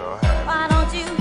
so happy. Why don't you?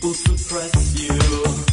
Read